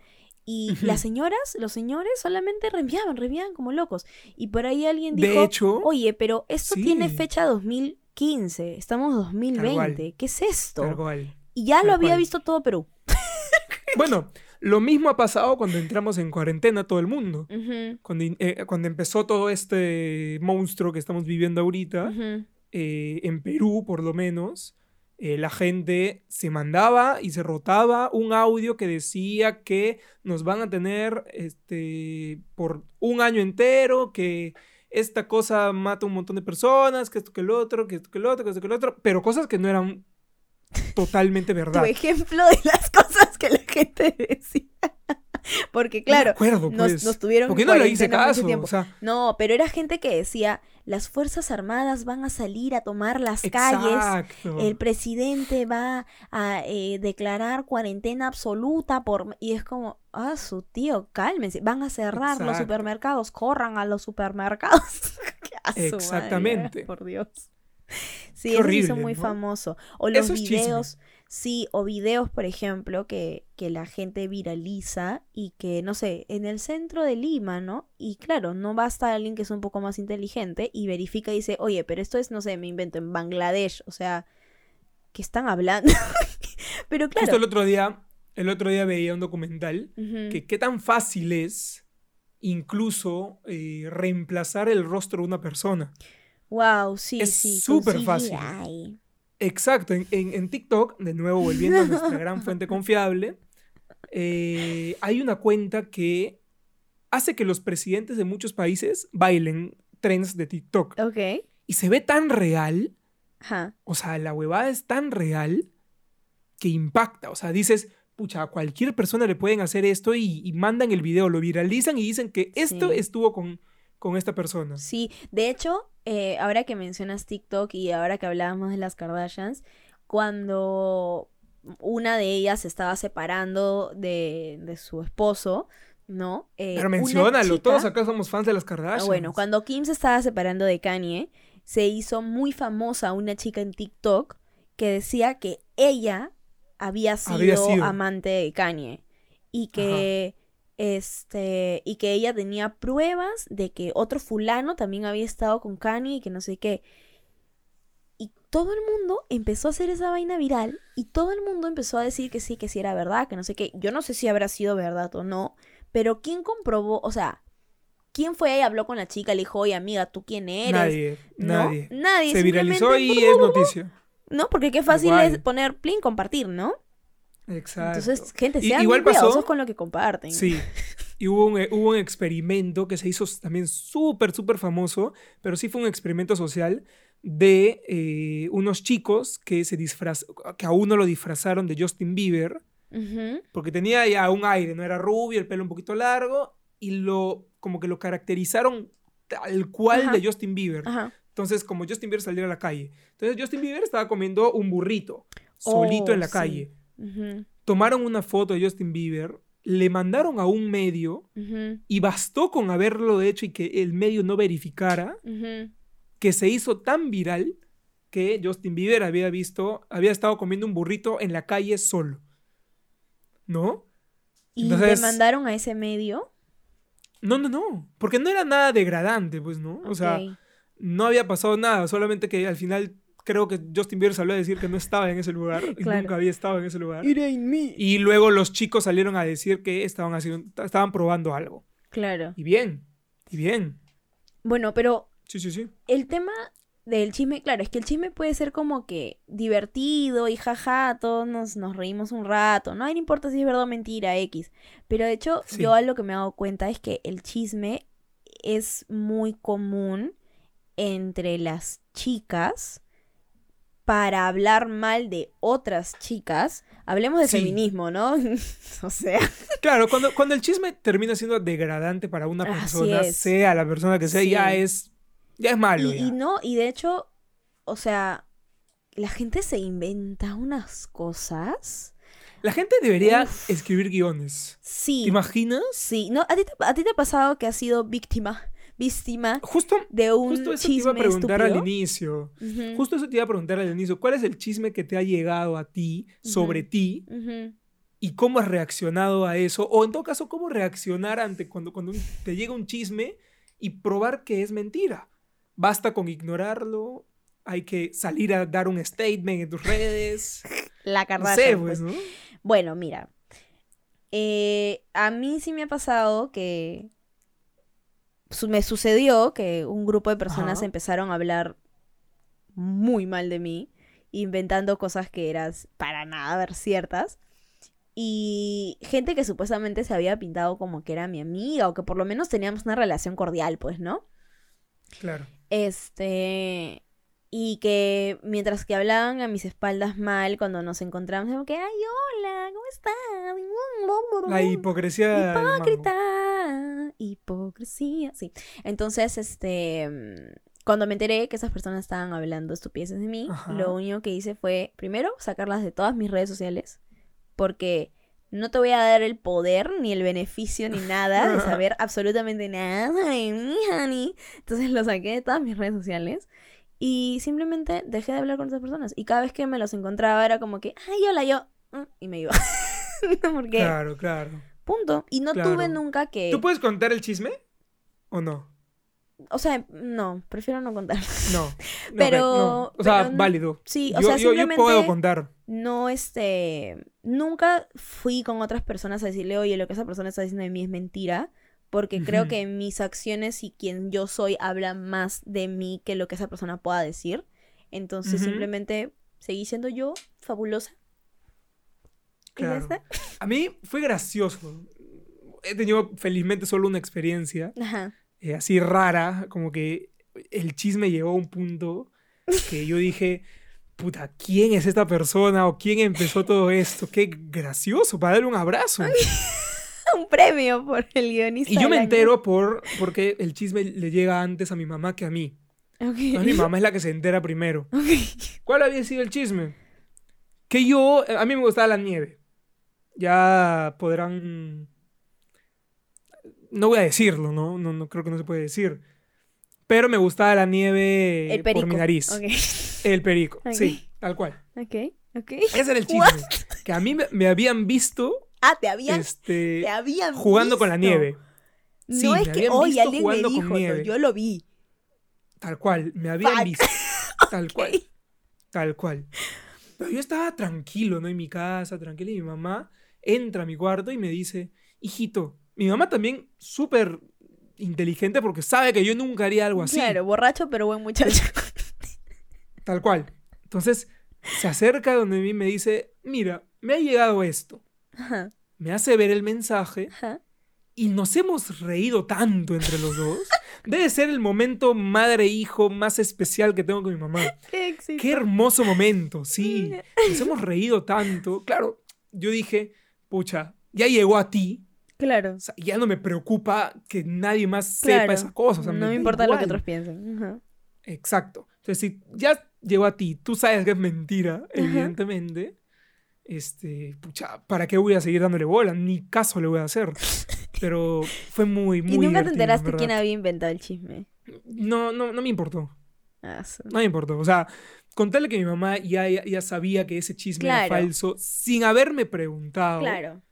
y las señoras, los señores solamente reenviaban, reenviaban como locos y por ahí alguien De dijo, hecho, "Oye, pero esto tiene fecha 2015, estamos 2020, ¿qué es esto?" tal. Y ya tal lo había cual. visto todo Perú. *laughs* Bueno, lo mismo ha pasado cuando entramos en cuarentena todo el mundo. Cuando, eh, cuando empezó todo este monstruo que estamos viviendo ahorita, eh, en Perú por lo menos, eh, la gente se mandaba y se rotaba un audio que decía que nos van a tener este, por un año entero, que esta cosa mata a un montón de personas, que esto que el otro, que esto que el otro, que esto que el otro, pero cosas que no eran totalmente Tu verdad. ejemplo de las *laughs* cosas que la gente decía. *laughs* Porque No claro, acuerdo, nos, pues. nos tuvieron ¿Por qué no le hice caso? O sea, No, pero era gente que decía, las Fuerzas Armadas van a salir a tomar las calles, exacto. el presidente va a eh, declarar cuarentena absoluta por... Y es como, ah, su tío, cálmense, van a cerrar los supermercados, corran a los supermercados. *laughs* Qué madre, Exactamente. por Dios. Sí, Qué eso horrible, hizo muy ¿no? famoso. O los chisme. Sí, o videos, por ejemplo, que, que la gente viraliza y que, no sé, en el centro de Lima, ¿no? Y claro, no basta alguien que es un poco más inteligente y verifica y dice, oye, pero esto es, no sé, me invento, en Bangladesh, o sea, ¿qué están hablando? *laughs* pero Justo claro. el otro día, el otro día veía un documental que qué tan fácil es incluso eh, reemplazar el rostro de una persona. Wow, sí, es sí. súper fácil. Exacto, en, en- en TikTok, de nuevo volviendo a nuestra *laughs* gran fuente confiable, eh, hay una cuenta que hace que los presidentes de muchos países bailen trends de TikTok. Ok. Y se ve tan real, o sea, la huevada es tan real que impacta. O sea, dices, pucha, a cualquier persona le pueden hacer esto y, y mandan el video, lo viralizan y dicen que esto estuvo con, con esta persona. Sí, de hecho, eh, ahora que mencionas TikTok y ahora que hablábamos de las Kardashians, cuando una de ellas se estaba separando de, de su esposo, ¿no? Eh, Pero menciónalo, chica- todos acá somos fans de las Ah, Kardashians. bueno, cuando Kim se estaba separando de Kanye, se hizo muy famosa una chica en TikTok que decía que ella había sido, Había sido. amante de Kanye y que este y que ella tenía pruebas de que otro fulano también había estado con Kanye y que no sé qué. Y todo el mundo empezó a hacer esa vaina viral y todo el mundo empezó a decir que sí, que sí era verdad, que no sé qué. Yo no sé si habrá sido verdad o no, pero ¿quién comprobó? O sea, ¿quién fue y habló con la chica? Le dijo, oye, amiga, ¿tú quién eres? Nadie, ¿No? nadie. Nadie. Se viralizó y es noticia. ¿No? Porque qué fácil es poner plin, compartir, ¿no? Exacto. Entonces, gente, sean igual muy pasó- con lo que comparten. Sí. Y hubo un, eh, hubo un experimento que se hizo también súper, súper famoso, pero sí fue un experimento social de eh, unos chicos que se disfraz que a uno lo disfrazaron de Justin Bieber, Ujú. porque tenía ya un aire, no era rubio, el pelo un poquito largo, y lo como que lo caracterizaron tal cual Ajá. de Justin Bieber. Ajá. Entonces, como Justin Bieber saliera a la calle. Entonces, Justin Bieber estaba comiendo un burrito solito Oh, en la sí. Tomaron una foto de Justin Bieber, le mandaron a un medio y bastó con haberlo hecho y que el medio no verificara, que se hizo tan viral que Justin Bieber había visto, había estado comiendo un burrito en la calle solo. ¿No? Y Entonces- te mandaron a ese medio. No, no, no. Porque no era nada degradante, pues, ¿no? O sea, no había pasado nada, solamente que al final creo que Justin Bieber salió a decir que no estaba en ese lugar y nunca había estado en ese lugar. It ain't me. Y luego los chicos salieron a decir que estaban haciendo, estaban probando algo. Claro. Y bien, y bien. Bueno, pero Sí, sí, sí. el tema del chisme, claro, es que el chisme puede ser como que divertido y jaja, todos nos, nos reímos un rato, no, no importa si es verdad o mentira, X. Pero de hecho, Sí. yo algo que me he dado cuenta es que el chisme es muy común entre las chicas para hablar mal de otras chicas. Hablemos de Sí. feminismo, ¿no? *laughs* o sea, Claro, cuando, cuando el chisme termina siendo degradante para una persona, sea la persona que sea, Sí. ya es ya es malo. y, ya. y no, y de hecho, o sea, la gente se inventa unas cosas. La gente debería Uf. escribir guiones. Sí. ¿Te imaginas? Sí. No, ¿a ti, te, a ti te ha pasado que has sido víctima, víctima Justo, de un justo eso te iba chisme a preguntar estúpido? al inicio. Justo eso te iba a preguntar al inicio. ¿Cuál es el chisme que te ha llegado a ti sobre ti y cómo has reaccionado a eso? O en todo caso, ¿cómo reaccionar ante cuando, cuando te llega un chisme y probar que es mentira? Basta con ignorarlo. Hay que salir a dar un statement en tus redes. *laughs* La No Kardashian, sé, pues. pues, ¿no? Bueno, mira. eh, a mí sí me ha pasado que su- me sucedió que un grupo de personas Ajá. empezaron a hablar muy mal de mí, inventando cosas que eran para nada ver ciertas. Y gente que supuestamente se había pintado como que era mi amiga o que por lo menos teníamos una relación cordial, pues, ¿no? Claro. Este. Y que mientras que hablaban a mis espaldas mal cuando nos encontramos, como que, ay, hola, ¿cómo estás? La hipocresía. Hipócrita. Hipocresía. Sí. Entonces, este. mm, Cuando me enteré que esas personas estaban hablando estupideces de mí, Ajá. lo único que hice fue, primero, sacarlas de todas mis redes sociales. Porque no te voy a dar el poder, ni el beneficio, ni nada de *laughs* saber absolutamente nada de mí, honey. Entonces lo saqué de todas mis redes sociales. Y simplemente dejé de hablar con esas personas. Y cada vez que me los encontraba era como que, ay, hola, yo. mm, Y me iba. *laughs* Porque, Claro, claro. punto. Y no Claro. tuve nunca que. ¿Tú puedes contar el chisme? ¿O no? O sea, no, prefiero no contar. No. *laughs* no, Pero- no. O sea, pero válido. Sí, o yo, sea, yo- puedo contar. no, este, nunca fui con otras personas a decirle, oye, lo que esa persona está diciendo de mí es mentira, porque creo que mis acciones y quien yo soy habla más de mí que lo que esa persona pueda decir. Entonces, simplemente seguí siendo yo, fabulosa. Claro. A mí fue gracioso. He tenido felizmente solo una experiencia Ajá. eh, así rara, como que el chisme llegó a un punto que yo dije, puta, ¿quién es esta persona o quién empezó todo esto? Qué gracioso, para darle un abrazo. *laughs* *laughs* Un premio por el guionista. Y yo me entero por, porque el chisme le llega antes a mi mamá que a mí. Entonces, mi mamá es la que se entera primero. *laughs* ¿Cuál había sido el chisme? Que yo, a mí me gustaba la nieve. Ya podrán... No voy a decirlo, ¿no? No, no creo que no se puede decir. Pero me gustaba la nieve El perico. por mi nariz. El perico, *laughs* sí, tal cual. Ok. Ok. Ese era el chisme. Que a mí me, me habían visto Ah, te habían, este, te habían jugando con la nieve. No Sí, es que hoy alguien me dijo, no, yo lo vi. Tal cual, me habían Fuck. visto. Tal *laughs* cual. Tal cual. Pero yo estaba tranquilo, ¿no? En mi casa, tranquilo, y mi mamá entra a mi cuarto y me dice, hijito, mi mamá también súper inteligente porque sabe que yo nunca haría algo así. Claro, borracho pero buen muchacho. Tal cual. Entonces, se acerca donde mí y me dice, mira, me ha llegado esto. Ajá, Me hace ver el mensaje ajá. y nos hemos reído tanto entre los dos. Debe ser el momento madre-hijo más especial que tengo con mi mamá. *laughs* Qué éxito. Qué hermoso momento, sí. Nos hemos reído tanto. Claro, yo dije, pucha, ya llegó a ti. Claro. O sea, ya no me preocupa que nadie más sepa esas cosas. o sea, no me importa lo que otros piensen. Ajá. Exacto. Entonces, si ya llegó a ti, tú sabes que es mentira, evidentemente. Este, pucha, ¿para qué voy a seguir dándole bola? Ni caso le voy a hacer. *laughs* Pero fue muy, muy y nunca te en enteraste quién había inventado el chisme. No, no, no me importó. Ah, No me importó. O sea, contarle que mi mamá ya, ya, sabía que ese chisme Claro. era falso sin haberme preguntado. Claro.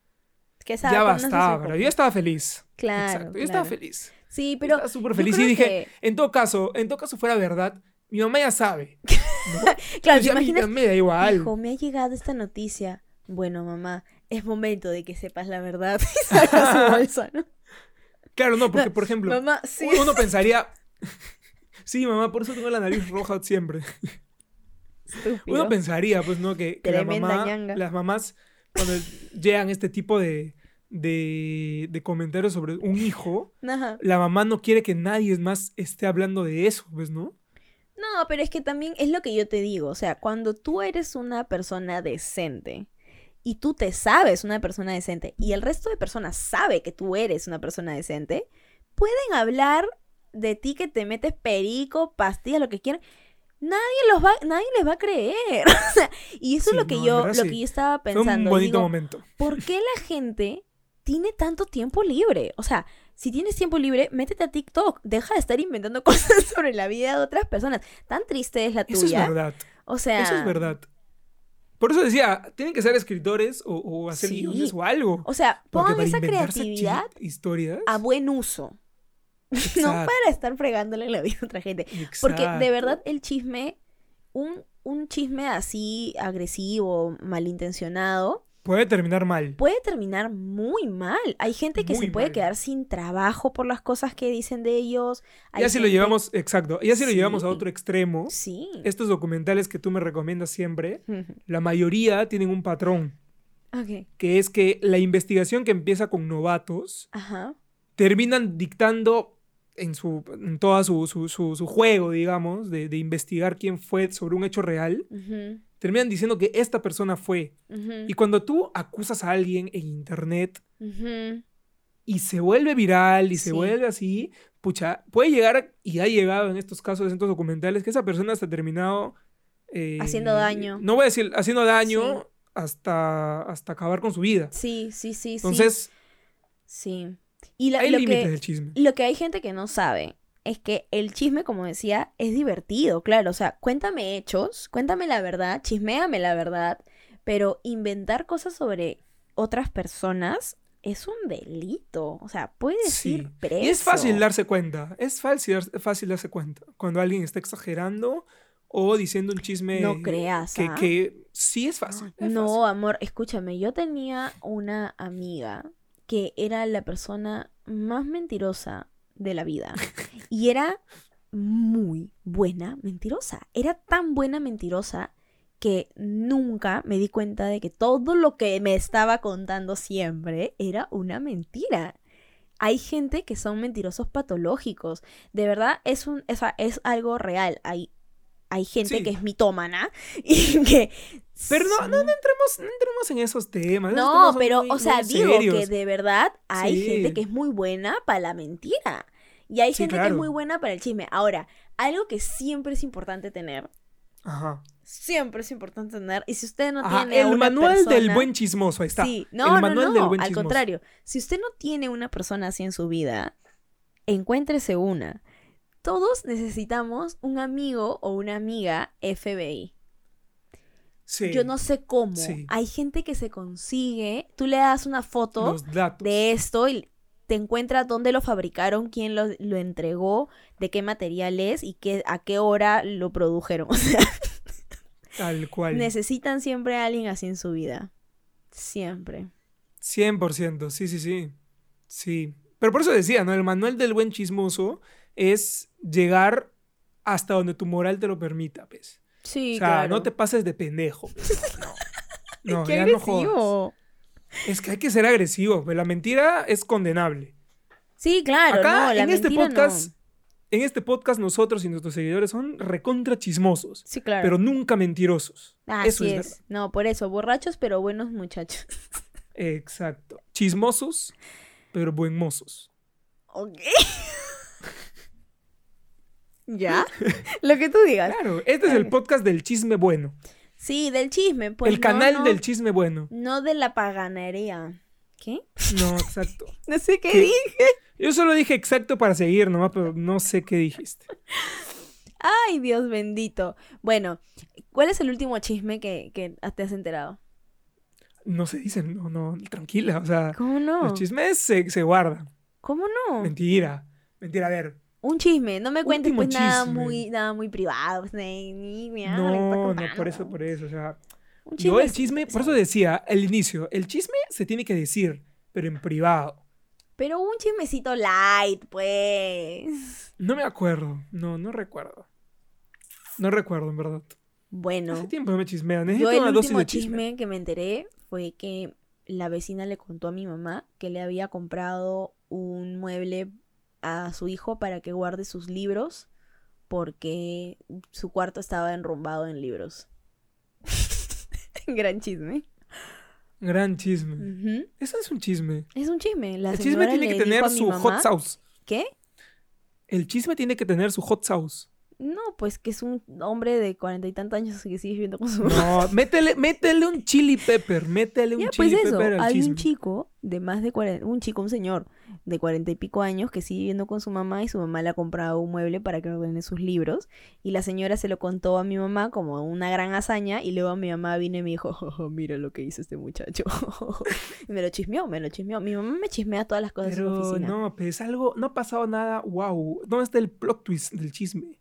Que Ya bastaba, pero yo estaba feliz. Claro. Exacto, yo estaba feliz. Sí, pero. Estaba súper feliz y dije, que- en todo caso, en todo caso fuera verdad, mi mamá ya sabe. ¿no? *laughs* Claro, Pues ¿te ya a mí imaginas? me da igual. Hijo, me ha llegado esta noticia. Bueno, mamá, es momento de que sepas la verdad. Y *laughs* saca su bolsa, ¿no? Claro, no, porque No, por ejemplo, Mamá, sí. uno *laughs* pensaría, sí, mamá, por eso tengo la nariz roja siempre. Estúpido. Uno pensaría, pues, ¿no? Que, que la mamá, las mamás, cuando llegan este tipo de, de, de comentarios sobre un hijo, Ajá. la mamá no quiere que nadie más esté hablando de eso, pues, ¿no? No, pero es que también es lo que yo te digo. O sea, cuando tú eres una persona decente y tú te sabes una persona decente y el resto de personas sabe que tú eres una persona decente, pueden hablar de ti que te metes perico, pastillas, lo que quieran. Nadie los va, nadie les va a creer. *laughs* Y eso Sí, es lo que no, yo, lo sí. que yo estaba Fue pensando. un bonito Digo, momento. ¿por qué la gente tiene tanto tiempo libre? O sea, si tienes tiempo libre, métete a TikTok. Deja de estar inventando *laughs* cosas sobre la vida de otras personas. Tan triste es la Eso es tuya. verdad. O sea, Eso es verdad. Por eso decía, tienen que ser escritores o, o hacer Sí. guiones o algo. O sea, pongan esa creatividad historias. a buen uso. *laughs* No para estar fregándole la vida a otra gente. Porque de verdad el chisme, un, un chisme así agresivo, malintencionado, Puede terminar mal. puede terminar muy mal. Hay gente que Muy se puede mal. quedar sin trabajo por las cosas que dicen de ellos. Hay Ya si lo llevamos, exacto, ya si lo llevamos a otro extremo, Sí. estos documentales que tú me recomiendas siempre, la mayoría tienen un patrón, Ok. que es que la investigación que empieza con novatos Ajá. terminan dictando en, su, en todo su, su, su- su juego, digamos, de, de investigar quién fue sobre un hecho real, Ujú, terminan diciendo que esta persona fue. Y cuando tú acusas a alguien en internet y se vuelve viral y se Sí. vuelve así, pucha, puede llegar, y ha llegado en estos casos, en estos documentales, que esa persona hasta ha terminado... eh, Haciendo daño. No voy a decir haciendo daño Sí. hasta, hasta acabar con su vida. Sí, sí, sí, sí. Entonces, Sí. Y la- hay límites del chisme. lo que hay gente que no sabe es que el chisme, como decía, es divertido, claro. O sea, cuéntame hechos, cuéntame la verdad, chisméame la verdad, pero inventar cosas sobre otras personas es un delito. O sea, puedes Sí. ir preso. Y es fácil darse cuenta, es fácil, fácil darse cuenta cuando alguien está exagerando o diciendo un chisme No creas, que, ¿ah? que sí es fácil. es No, fácil. amor, escúchame, yo tenía una amiga que era la persona más mentirosa de la vida. Y era muy buena mentirosa. Era tan buena mentirosa que nunca me di cuenta de que todo lo que me estaba contando siempre era una mentira. Hay gente que son mentirosos patológicos. De verdad, es, un, es, es algo real. Hay, hay gente Sí. que es mitómana *laughs* y que... Pero no, no, entremos, no entremos en esos temas. esos no, pero, muy- o sea, digo que de verdad hay Sí. gente que es muy buena para la mentira. Y hay Sí, gente que es muy buena para el chisme. Ahora, algo que siempre es importante tener, Ajá. siempre es importante tener, y si usted no Ajá, tiene El una manual del buen chismoso, ahí está. Sí, no, el manual no, del no, buen al chismoso. contrario. Si usted no tiene una persona así en su vida, encuéntrese una. Todos necesitamos un amigo o una amiga FBI. Sí, Yo no sé cómo. Sí. Hay gente que se consigue, tú le das una foto de esto y te encuentras dónde lo fabricaron, quién lo, lo entregó, de qué material es y qué, a qué hora lo produjeron. *laughs* O sea, Tal cual. necesitan siempre a alguien así en su vida. Siempre. 100%, sí, sí, sí. Sí. Pero por eso decía, ¿no? El manual del buen chismoso es llegar hasta donde tu moral te lo permita, pues. Sí, o sea, claro. no te pases de pendejo. pues. No, *laughs* no ¡Qué ya no jodas. Es que hay que ser agresivo, pues la mentira es condenable. Sí, claro, Acá, no, la en este podcast, no. en este podcast nosotros y nuestros seguidores son recontra chismosos, Sí, claro. pero nunca mentirosos. Así eso es, es. verdad. No, por eso, borrachos pero buenos muchachos. Exacto. Chismosos, pero buen mozos. Ok. *laughs* ¿Ya? *laughs* Lo que tú digas. Claro, este es el podcast del chisme bueno. Sí, del chisme, pues. el no, canal no, del chisme bueno. No de la paganería. ¿Qué? No, *laughs* exacto. No sé qué ¿Qué? dije. Yo solo dije exacto para seguir nomás, pero no sé qué dijiste. *laughs* Ay, Dios bendito. Bueno, ¿cuál es el último chisme que, que te has enterado? No se dicen, no, no, tranquila. O sea, ¿Cómo no? los chismes se, se guardan. ¿Cómo no? Mentira. Mentira, a ver. Un chisme, no me cuentes pues nada muy, nada muy privado. pues, ni- ni- No, no, contando. por eso, por eso. O sea, Un yo el chisme, por eso decía, el inicio, el chisme se tiene que decir, pero en privado. Pero un chismecito light, pues. No me acuerdo, no, no recuerdo. No recuerdo, en verdad. Bueno, Hace tiempo no me chismean. yo Necesito el una dosis último de chisme. chisme que me enteré fue que la vecina le contó a mi mamá que le había comprado un mueble a su hijo para que guarde sus libros porque su cuarto estaba enrumbado en libros. *laughs* Gran chisme. Gran chisme. Eso es un chisme. Es un chisme. La el chisme tiene que tener su mamá- hot sauce. ¿Qué? El chisme tiene que tener su hot sauce. No, pues que es un hombre de cuarenta y tantos años que sigue viviendo con su mamá. No, *laughs* métele, métele un chili pepper. Métele un Ya, pues chili eso, pepper al hay chisme. un chico de más de 40, un chico, un señor de cuarenta y pico años que sigue viviendo con su mamá y su mamá le ha comprado un mueble para que ordene sus libros y la señora se lo contó a mi mamá como una gran hazaña y luego mi mamá vino y me dijo, "Oh, oh, mira lo que hizo este muchacho. *laughs* y me lo chismeó, me lo chismeó. Mi mamá me chismea todas las cosas de su Pero oficina. no, pues algo, no ha pasado nada, wow. ¿Dónde está el plot twist del chisme?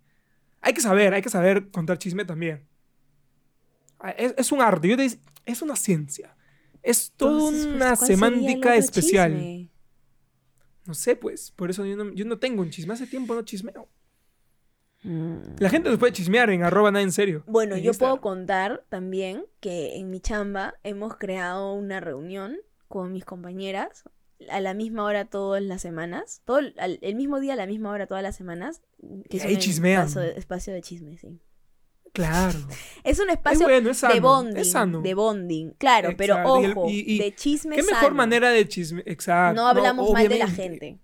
Hay que saber, hay que saber contar chisme también. Ah, Es, es un arte, yo te dic- es una ciencia. Es toda Entonces, pues, una ¿cuál sería el semántica especial. chisme? No sé, pues, por eso yo no, yo no tengo un chisme. Hace tiempo no chismeo. Mm. La gente nos puede chismear en arroba nada en serio. Bueno, en yo puedo contar también que en mi chamba hemos creado una reunión con mis compañeras a la misma hora todas las semanas, todo el, al- el mismo día a la misma hora todas las semanas. Que Y es ahí un chismean. espacio de, espacio de chisme, sí. Claro. *laughs* Es un Es espacio bueno, es sano. de bonding, es sano. de bonding, claro, pero Exacto, ojo, y- y de chisme ¿Qué mejor sano. manera de chisme? Exacto. No hablamos mal de la gente.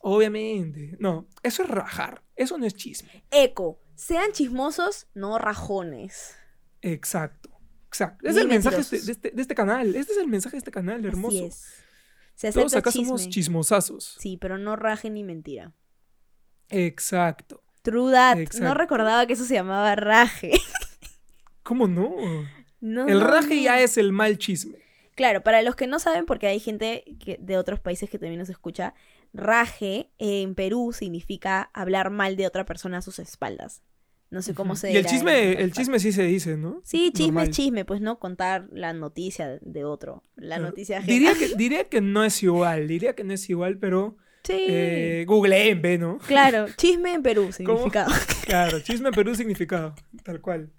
Obviamente. No, eso es rajar. Eso no es chisme. Eco, sean chismosos, no rajones. Exacto. Exacto. Es Ni el mensaje de este, de este- de este canal. Este es el mensaje de este canal, hermoso. Así es. Se Todos acá somos chismosazos. Sí, pero no raje ni mentira. Exacto. True that. No recordaba que eso se llamaba raje. *laughs* ¿Cómo no? No, el raje no. ya es el mal chisme. Claro, para los que no saben, porque hay gente que, de otros países que también nos escucha, raje en Perú significa hablar mal de otra persona a sus espaldas. No sé cómo se Y el en chisme, el chisme sí se dice, ¿no? Sí, chisme Normal. es chisme, pues no contar la noticia de otro, la noticia ajena. Diría que, *laughs* diría que no es igual, diría que no es igual, pero Sí. eh, googleen, ve, ¿no? *laughs* *laughs* Claro, chisme en Perú significado. Claro, chisme Perú significado, tal cual.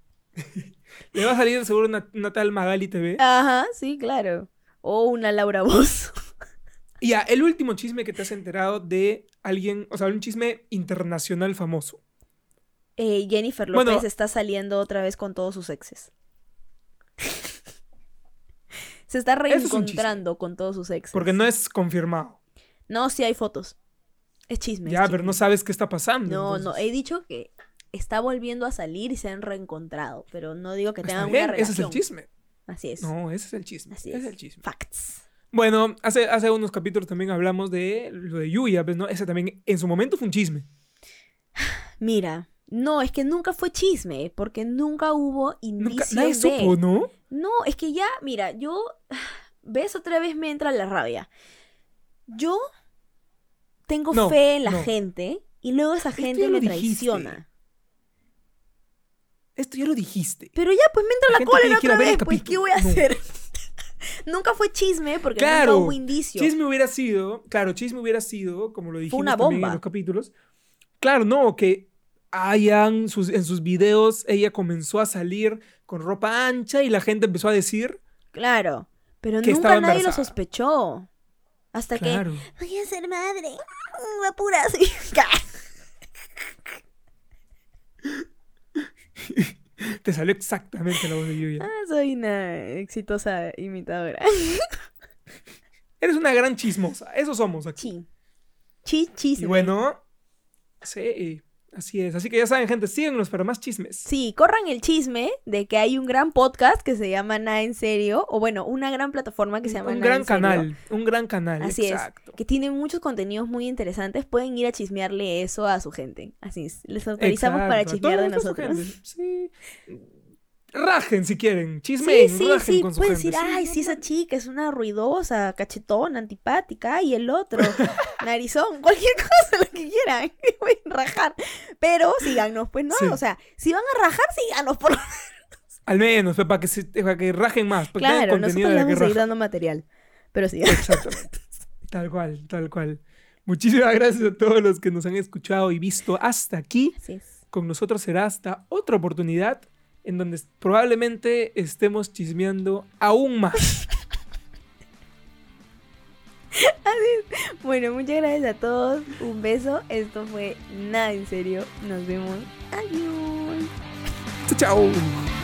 Le va a salir seguro una, una tal Magali TV. Ajá, sí, claro. O una Laura Voz. Y ya, el último chisme que te has enterado de alguien, o sea, un chisme internacional famoso. Eh, Jennifer López Bueno. está saliendo otra vez con todos sus exes. *laughs* Se está es reencontrando con todos sus exes. Porque no es confirmado. No, sí hay fotos. Es chisme. es Ya, pero no sabes qué está pasando. No, no, he dicho que está volviendo a salir y se han reencontrado, pero no digo que tengan bien, una ese es el relación. chisme. Así es. No, ese es el chisme. Así es. es el chisme. Facts. Bueno, hace, hace unos capítulos también hablamos de lo de Yuya, pues, ¿no? Ese también en su momento fue un chisme. Mira, no, es que nunca fue chisme, porque nunca hubo Nunca, indicios nadie de... supo, ¿no? No, es que ya, mira, yo. *sighs* ¿Ves? Otra vez me entra la rabia. Yo tengo No, fe en la no. gente y luego esa gente me traiciona. Esto ya lo dijiste. Pero ya, pues me entra La la, cólera otra vez, pues ¿qué voy a No. hacer? *laughs* nunca fue chisme porque Claro, nunca hubo indicio. Chisme hubiera sido, claro, chisme hubiera sido, como lo dijimos una también en bomba. los capítulos. Claro, no, que hayan sus, en sus videos ella comenzó a salir con ropa ancha y la gente empezó a decir, Claro, pero Que nunca nadie lo sospechó. Hasta claro. que voy a ser madre. Mm, Apura así. *laughs* *laughs* Te salió exactamente la voz de Yuya. Ah, soy una exitosa imitadora. Eres una gran chismosa, eso somos aquí. Chi. Chi, Y bueno, sí, así es. Así que ya saben, gente, síguenos para más chismes. Sí, corran el chisme de que hay un gran podcast que se llama Nada en Serio, o bueno, una gran plataforma que se llama un Nada gran en Serio, canal, un gran canal, Así exacto. es, que tiene muchos contenidos muy interesantes. Pueden ir a chismearle eso a su gente. Así es, les autorizamos para chismear de nosotros. Sí. *laughs* Rajen si quieren, Sí, chismen, sí, rajen sí, con su pueden gente. decir, sí, ay, sí, esa chica es una ruidosa, cachetona, antipática, y el otro, *laughs* narizón, cualquier cosa, lo que quieran. *laughs* Pueden rajar. Pero síganos, pues no. Sí. O sea, si van a rajar, síganos por Al menos, pues, para que, se, para que rajen más. Porque tengan Claro, contenido nosotros les vamos a seguir dando material. Pero sí. Exactamente. *laughs* tal cual, tal cual. Muchísimas gracias a todos los que nos han escuchado y visto hasta aquí. Así es. Con nosotros será hasta otra oportunidad en donde probablemente estemos chismeando aún más. *laughs* Bueno, muchas gracias a todos. Un beso. Esto fue nada en serio. Nos vemos. Adiós. chao. chao.